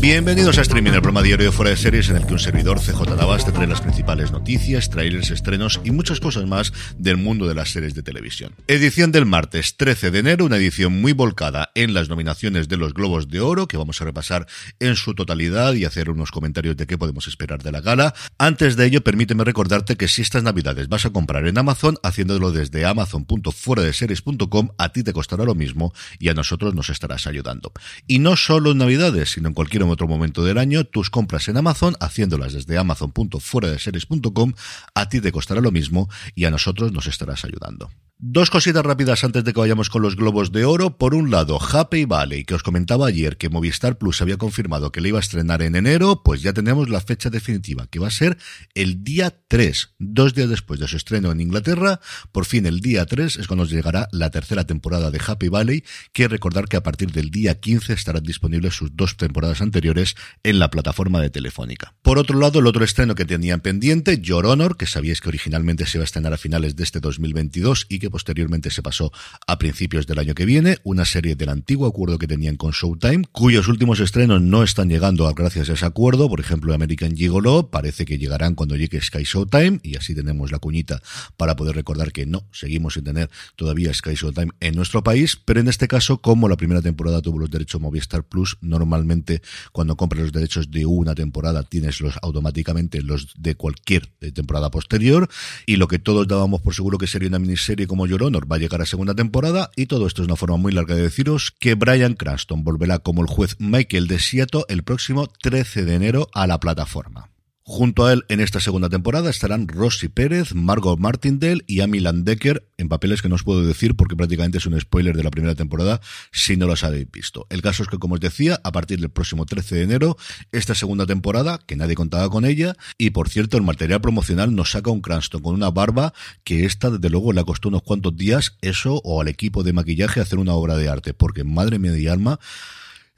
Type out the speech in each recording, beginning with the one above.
Bienvenidos a Streaming, el programa diario de Fuera de Series en el que un servidor, CJ Navas, te trae las principales noticias, trailers, estrenos y muchas cosas más del mundo de las series de televisión. Edición del martes 13 de enero, una edición muy volcada en las nominaciones de los Globos de Oro, que vamos a repasar en su totalidad y hacer unos comentarios de qué podemos esperar de la gala. Antes de ello, permíteme recordarte que si estas navidades vas a comprar en Amazon, haciéndolo desde amazon.fueradeseries.com, a ti te costará lo mismo y a nosotros nos estarás ayudando. Y no solo en navidades, sino en cualquier otro momento del año, tus compras en Amazon, haciéndolas desde amazon.fueradeseries.com, a ti te costará lo mismo y a nosotros nos estarás ayudando. Dos cositas rápidas antes de que vayamos con los globos de oro. Por un lado, Happy Valley, que os comentaba ayer que Movistar Plus había confirmado que le iba a estrenar en enero, pues ya tenemos la fecha definitiva, que va a ser el día 3, dos días después de su estreno en Inglaterra. Por fin, el día 3 es cuando nos llegará la tercera temporada de Happy Valley, que recordar que a partir del día 15 estarán disponibles sus dos temporadas anteriores en la plataforma de Telefónica. Por otro lado, el otro estreno que tenían pendiente, Your Honor, que sabíais que originalmente se iba a estrenar a finales de este 2022 y que posteriormente se pasó a principios del año que viene, una serie del antiguo acuerdo que tenían con Showtime, cuyos últimos estrenos no están llegando gracias a ese acuerdo, por ejemplo American Gigolo, parece que llegarán cuando llegue Sky Showtime, y así tenemos la cuñita para poder recordar que no, seguimos sin tener todavía Sky Showtime en nuestro país, pero en este caso, como la primera temporada tuvo los derechos Movistar Plus, normalmente cuando compras los derechos de una temporada tienes los automáticamente los de cualquier temporada posterior, y lo que todos dábamos por seguro que sería una miniserie como Your Honor va a llegar a segunda temporada y todo esto es una forma muy larga de deciros que Brian Cranston volverá como el juez Michael de Seattle el próximo 13 de enero a la plataforma. Junto a él en esta segunda temporada estarán Rossi Pérez, Margot Martindale y Amy Landecker en papeles que no os puedo decir porque prácticamente es un spoiler de la primera temporada si no los habéis visto. El caso es que, como os decía, a partir del próximo 13 de enero, esta segunda temporada, que nadie contaba con ella, y por cierto, el material promocional nos saca un Cranston con una barba que esta, desde luego, le costó unos cuantos días eso o al equipo de maquillaje hacer una obra de arte, porque madre mía de alma,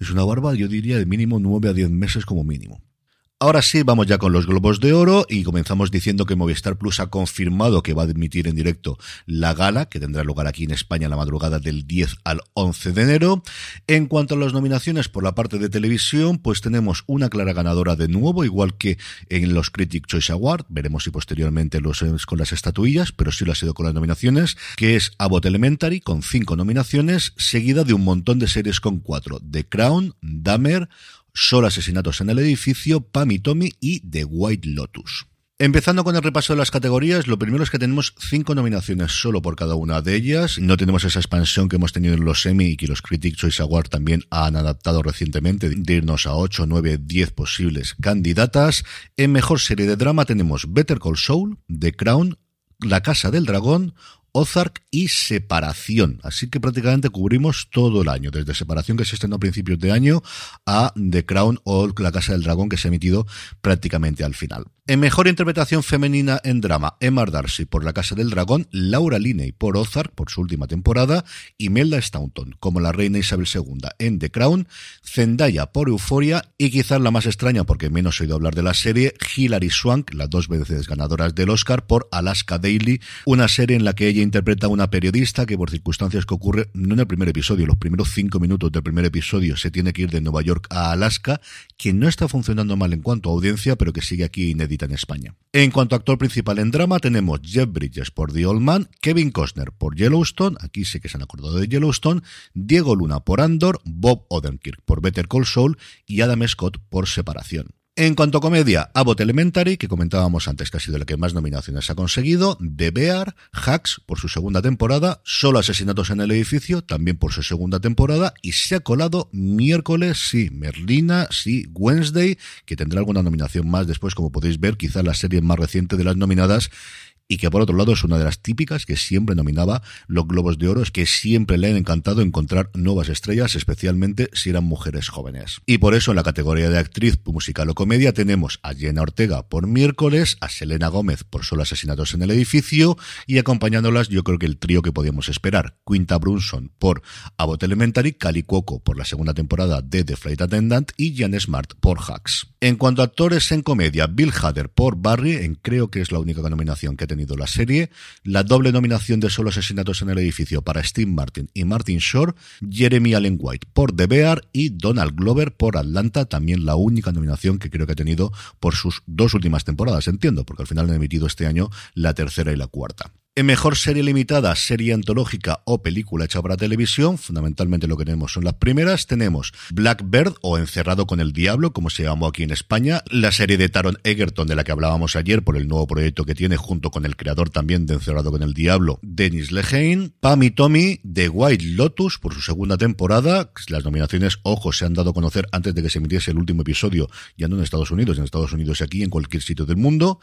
es una barba, yo diría, de mínimo 9 a 10 meses como mínimo. Ahora sí, vamos ya con los globos de oro y comenzamos diciendo que Movistar Plus ha confirmado que va a emitir en directo la gala, que tendrá lugar aquí en España la madrugada del 10 al 11 de enero. En cuanto a las nominaciones por la parte de televisión, pues tenemos una clara ganadora de nuevo, igual que en los Critic Choice Award, veremos si posteriormente los es con las estatuillas, pero sí lo ha sido con las nominaciones, que es Abbott Elementary con cinco nominaciones, seguida de un montón de series con cuatro, The Crown, Dahmer, Solo asesinatos en el edificio, Pam y Tommy y The White Lotus. Empezando con el repaso de las categorías, lo primero es que tenemos cinco nominaciones solo por cada una de ellas. No tenemos esa expansión que hemos tenido en los Emmy y que los Critics Choice Award también han adaptado recientemente, de irnos a 8, 9, 10 posibles candidatas. En mejor serie de drama tenemos Better Call Saul, The Crown, La Casa del Dragón, Ozark y Separación. Así que prácticamente cubrimos todo el año, desde Separación que se estrenó a principios de año a The Crown o La Casa del Dragón que se ha emitido prácticamente al final. En mejor interpretación femenina en drama, Emma Darcy por La Casa del Dragón, Laura Linney por Ozark por su última temporada y Melda Staunton como la reina Isabel II en The Crown, Zendaya por Euphoria y quizás la más extraña porque menos he oído hablar de la serie, Hilary Swank, las dos veces ganadoras del Oscar por Alaska Daily, una serie en la que ella interpreta a una periodista que por circunstancias que ocurre, no en el primer episodio, los primeros cinco minutos del primer episodio se tiene que ir de Nueva York a Alaska, que no está funcionando mal en cuanto a audiencia, pero que sigue aquí inédita en España. En cuanto a actor principal en drama, tenemos Jeff Bridges por The Old Man, Kevin Costner por Yellowstone, aquí sé que se han acordado de Yellowstone, Diego Luna por Andor, Bob Odenkirk por Better Call Saul y Adam Scott por Separación. En cuanto a comedia, Abbott Elementary, que comentábamos antes que ha sido la que más nominaciones ha conseguido, The Bear, Hacks por su segunda temporada, Solo Asesinatos en el Edificio, también por su segunda temporada, y se ha colado miércoles, sí, Merlina, sí, Wednesday, que tendrá alguna nominación más después, como podéis ver, quizás la serie más reciente de las nominadas, y que por otro lado es una de las típicas que siempre nominaba los Globos de Oro, es que siempre le han encantado encontrar nuevas estrellas, especialmente si eran mujeres jóvenes. Y por eso en la categoría de actriz musical o comedia tenemos a Jenna Ortega por miércoles, a Selena Gómez por Solo Asesinatos en el Edificio y acompañándolas yo creo que el trío que podíamos esperar, Quinta Brunson por Abbott Elementary, Cali Cuoco por la segunda temporada de The Flight Attendant y Jan Smart por Hacks. En cuanto a actores en comedia, Bill Hader por Barry, en creo que es la única nominación que ha la serie, la doble nominación de Solo Asesinatos en el Edificio para Steve Martin y Martin Shore, Jeremy Allen White por The Bear y Donald Glover por Atlanta, también la única nominación que creo que ha tenido por sus dos últimas temporadas, entiendo, porque al final han emitido este año la tercera y la cuarta. En mejor serie limitada, serie antológica o película hecha para televisión, fundamentalmente lo que tenemos son las primeras, tenemos Blackbird o Encerrado con el Diablo, como se llamó aquí en España, la serie de Taron Egerton de la que hablábamos ayer por el nuevo proyecto que tiene junto con el creador también de Encerrado con el Diablo, Dennis Lehane, Pam y Tommy de White Lotus por su segunda temporada, las nominaciones, ojo, se han dado a conocer antes de que se emitiese el último episodio, ya no en Estados Unidos, en Estados Unidos y aquí, en cualquier sitio del mundo,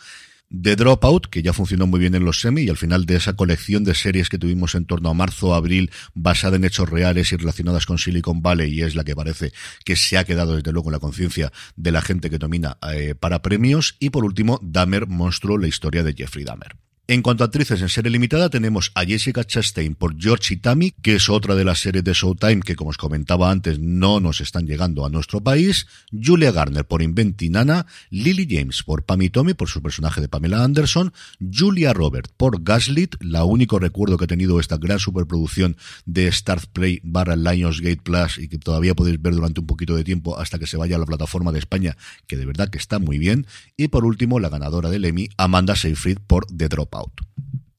The Dropout, que ya funcionó muy bien en los semi, y al final de esa colección de series que tuvimos en torno a marzo, abril, basada en hechos reales y relacionadas con Silicon Valley, y es la que parece que se ha quedado desde luego en la conciencia de la gente que domina eh, para premios. Y por último, Dahmer, Monstruo, la historia de Jeffrey Dahmer. En cuanto a actrices en serie limitada, tenemos a Jessica Chastain por George y Tammy, que es otra de las series de Showtime que, como os comentaba antes, no nos están llegando a nuestro país. Julia Garner por Inventinana, Lily James por Pam y Tommy por su personaje de Pamela Anderson, Julia Robert por Gaslit, la único recuerdo que ha tenido esta gran superproducción de Start Play barra Lionsgate Plus y que todavía podéis ver durante un poquito de tiempo hasta que se vaya a la plataforma de España, que de verdad que está muy bien. Y por último, la ganadora del Emmy, Amanda Seyfried por The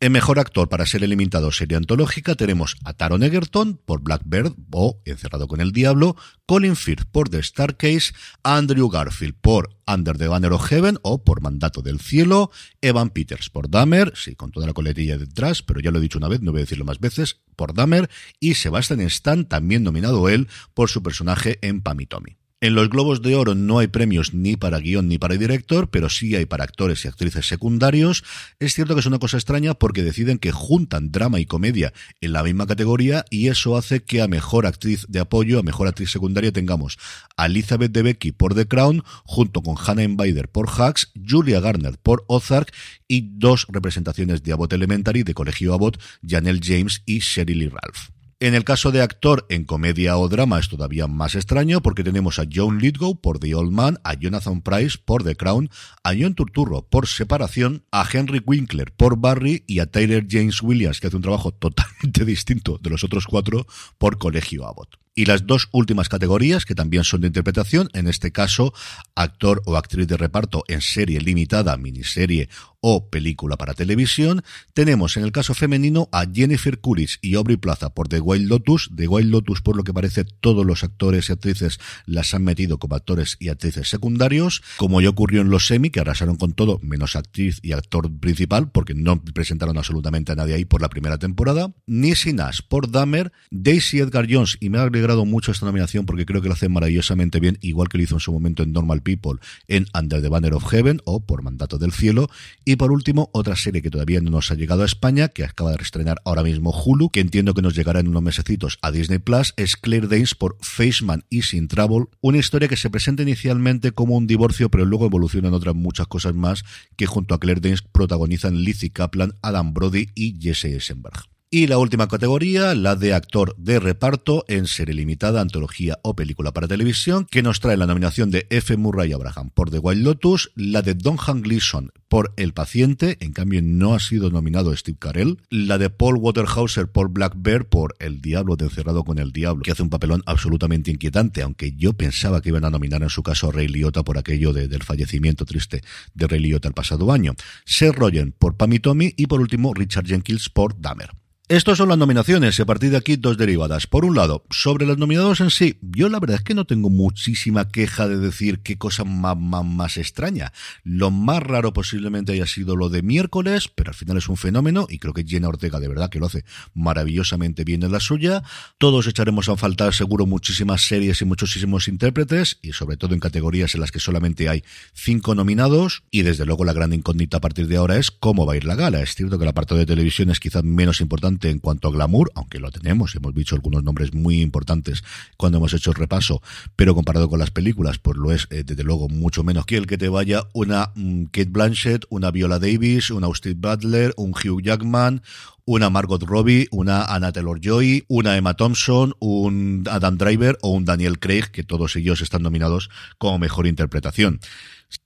En mejor actor para ser eliminado serie antológica tenemos a Taron Egerton por Blackbird o Encerrado con el Diablo, Colin Firth por The Star Case, Andrew Garfield por Under the Banner of Heaven o por Mandato del Cielo, Evan Peters por Dahmer, sí, con toda la coletilla detrás, pero ya lo he dicho una vez, no voy a decirlo más veces, por Dahmer, y Sebastian Stan, también nominado él por su personaje en Pam y Tommy. En los Globos de Oro no hay premios ni para guion ni para director, pero sí hay para actores y actrices secundarios. Es cierto que es una cosa extraña porque deciden que juntan drama y comedia en la misma categoría y eso hace que a mejor actriz de apoyo, a mejor actriz secundaria tengamos a Elizabeth Debicki por The Crown, junto con Hannah Embider por Hacks, Julia Garner por Ozark y dos representaciones de Abbott Elementary de Colegio Abbott, Janelle James y Sheryl Ralph. En el caso de actor en comedia o drama es todavía más extraño porque tenemos a John Lithgow por The Old Man, a Jonathan Price por The Crown, a John Turturro por Separación, a Henry Winkler por Barry y a Tyler James Williams, que hace un trabajo totalmente distinto de los otros cuatro, por Colegio Abbott y las dos últimas categorías, que también son de interpretación, en este caso, actor o actriz de reparto en serie limitada, miniserie o película para televisión. Tenemos en el caso femenino a Jennifer Coolidge y Aubrey Plaza por The Wild Lotus. The Wild Lotus, por lo que parece, todos los actores y actrices las han metido como actores y actrices secundarios, como ya ocurrió en los semi, que arrasaron con todo, menos actriz y actor principal, porque no presentaron absolutamente a nadie ahí por la primera temporada. Nisi Nash por Dahmer, Daisy Edgar Jones y mucho esta nominación porque creo que lo hace maravillosamente bien, igual que lo hizo en su momento en Normal People, en Under the Banner of Heaven o Por Mandato del Cielo. Y por último, otra serie que todavía no nos ha llegado a España, que acaba de reestrenar ahora mismo Hulu, que entiendo que nos llegará en unos mesecitos a Disney Plus, es Claire Danes por Faceman y Sin Trouble, una historia que se presenta inicialmente como un divorcio, pero luego evoluciona en otras muchas cosas más que junto a Claire Danes protagonizan Lizzie Kaplan, Adam Brody y Jesse Eisenberg. Y la última categoría, la de actor de reparto en serie limitada, antología o película para televisión, que nos trae la nominación de F. Murray Abraham por The Wild Lotus, la de Don Han Gleason por El paciente, en cambio no ha sido nominado Steve Carell, la de Paul Waterhauser por Black Bear por El Diablo de Encerrado con el Diablo, que hace un papelón absolutamente inquietante, aunque yo pensaba que iban a nominar en su caso a Ray Liotta por aquello del fallecimiento triste de Ray Liotta el pasado año, Seth Rogen por Pam Tommy y por último Richard Jenkins por Dahmer. Estas son las nominaciones y a partir de aquí dos derivadas. Por un lado, sobre los nominados en sí, yo la verdad es que no tengo muchísima queja de decir qué cosa más, más, más extraña. Lo más raro posiblemente haya sido lo de miércoles, pero al final es un fenómeno y creo que Jenna Ortega de verdad que lo hace maravillosamente bien en la suya. Todos echaremos a faltar seguro muchísimas series y muchísimos intérpretes y sobre todo en categorías en las que solamente hay cinco nominados y desde luego la gran incógnita a partir de ahora es cómo va a ir la gala. Es cierto que la parte de televisión es quizás menos importante en cuanto a glamour, aunque lo tenemos, hemos visto algunos nombres muy importantes cuando hemos hecho el repaso, pero comparado con las películas, pues lo es eh, desde luego mucho menos que el que te vaya una mm, Kate Blanchett, una Viola Davis, una Austin Butler, un Hugh Jackman, una Margot Robbie, una Anna Taylor-Joy, una Emma Thompson, un Adam Driver o un Daniel Craig, que todos ellos están nominados como mejor interpretación.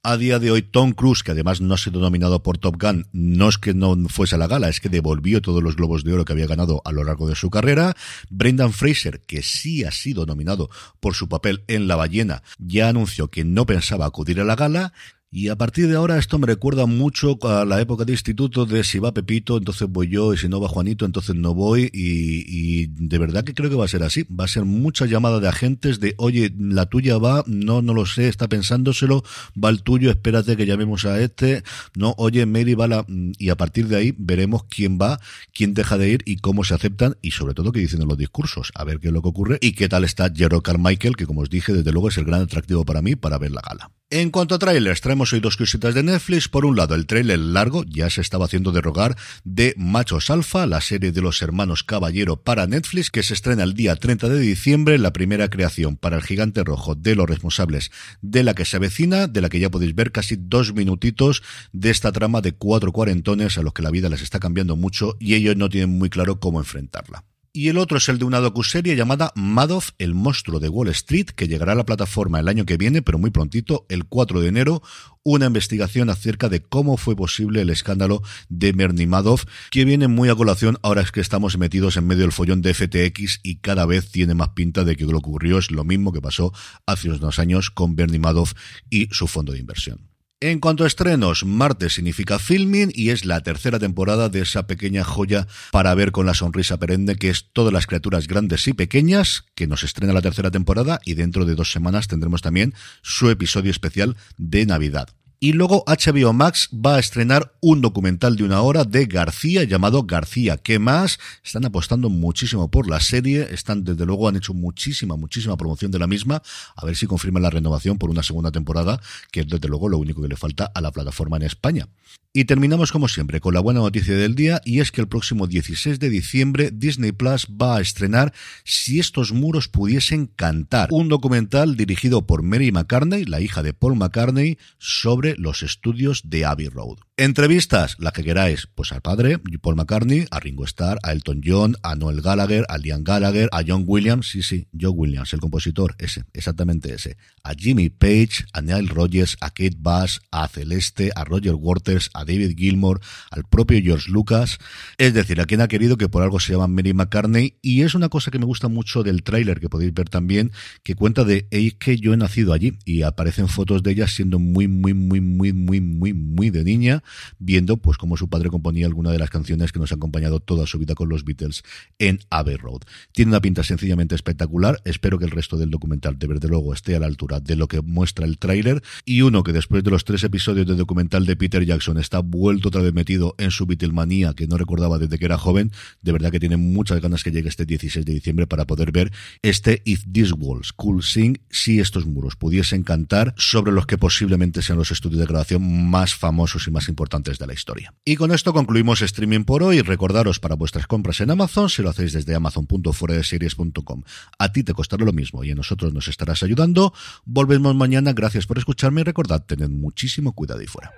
A día de hoy, Tom Cruise, que además no ha sido nominado por Top Gun, no es que no fuese a la gala, es que devolvió todos los globos de oro que había ganado a lo largo de su carrera. Brendan Fraser, que sí ha sido nominado por su papel en La ballena, ya anunció que no pensaba acudir a la gala. Y a partir de ahora esto me recuerda mucho a la época de instituto de si va Pepito, entonces voy yo, y si no va Juanito, entonces no voy. Y, de verdad que creo que va a ser así. Va a ser mucha llamada de agentes de, oye, la tuya va, no, no lo sé, está pensándoselo, va el tuyo, espérate que llamemos a este. No, oye, Mary va la... Y a partir de ahí veremos quién va, quién deja de ir y cómo se aceptan y sobre todo qué dicen en los discursos. A ver qué es lo que ocurre y qué tal está Jerome Carmichael, que como os dije, desde luego es el gran atractivo para mí para ver la gala. En cuanto a trailers, traemos hoy dos cositas de Netflix. Por un lado, el trailer largo ya se estaba haciendo derogar de Machos Alfa, la serie de los hermanos Caballero para Netflix, que se estrena el día 30 de diciembre, la primera creación para el gigante rojo de los responsables de la que se avecina, de la que ya podéis ver casi dos minutitos de esta trama de cuatro cuarentones a los que la vida les está cambiando mucho y ellos no tienen muy claro cómo enfrentarla y el otro es el de una docuserie llamada Madoff, el monstruo de Wall Street, que llegará a la plataforma el año que viene, pero muy prontito, el 4 de enero, una investigación acerca de cómo fue posible el escándalo de Bernie Madoff, que viene muy a colación ahora es que estamos metidos en medio del follón de FTX y cada vez tiene más pinta de que lo ocurrió es lo mismo que pasó hace unos años con Bernie Madoff y su fondo de inversión. En cuanto a estrenos, martes significa filming y es la tercera temporada de esa pequeña joya para ver con la sonrisa perenne que es todas las criaturas grandes y pequeñas, que nos estrena la tercera temporada y dentro de dos semanas tendremos también su episodio especial de Navidad. Y luego HBO Max va a estrenar un documental de una hora de García llamado García. ¿Qué más? Están apostando muchísimo por la serie. Están, desde luego, han hecho muchísima, muchísima promoción de la misma. A ver si confirman la renovación por una segunda temporada, que es desde luego lo único que le falta a la plataforma en España. Y terminamos como siempre con la buena noticia del día y es que el próximo 16 de diciembre Disney Plus va a estrenar Si estos muros pudiesen cantar, un documental dirigido por Mary McCartney, la hija de Paul McCartney, sobre los estudios de Abbey Road. Entrevistas, la que queráis, pues al padre, Paul McCartney, a Ringo Starr, a Elton John, a Noel Gallagher, a Liam Gallagher, a John Williams, sí, sí, John Williams, el compositor, ese, exactamente ese, a Jimmy Page, a Neil Rogers, a Kate Bass, a Celeste, a Roger Waters, a David Gilmour, al propio George Lucas, es decir, a quien ha querido que por algo se llama Mary McCartney, y es una cosa que me gusta mucho del tráiler que podéis ver también, que cuenta de, es que yo he nacido allí, y aparecen fotos de ella siendo muy, muy, muy, muy, muy, muy, muy de niña, viendo pues cómo su padre componía alguna de las canciones que nos ha acompañado toda su vida con los Beatles en Abbey Road. Tiene una pinta sencillamente espectacular. Espero que el resto del documental de verdad luego esté a la altura de lo que muestra el tráiler y uno que después de los tres episodios del documental de Peter Jackson está vuelto otra vez metido en su Beatlemanía que no recordaba desde que era joven. De verdad que tiene muchas ganas que llegue este 16 de diciembre para poder ver este If These Walls Could Sing si estos muros pudiesen cantar sobre los que posiblemente sean los estudios de grabación más famosos y más importantes de la historia. Y con esto concluimos streaming por hoy. Recordaros para vuestras compras en Amazon, si lo hacéis desde amazon.fueradeseries.com, a ti te costará lo mismo y a nosotros nos estarás ayudando. Volvemos mañana. Gracias por escucharme y recordad, tened muchísimo cuidado y fuera.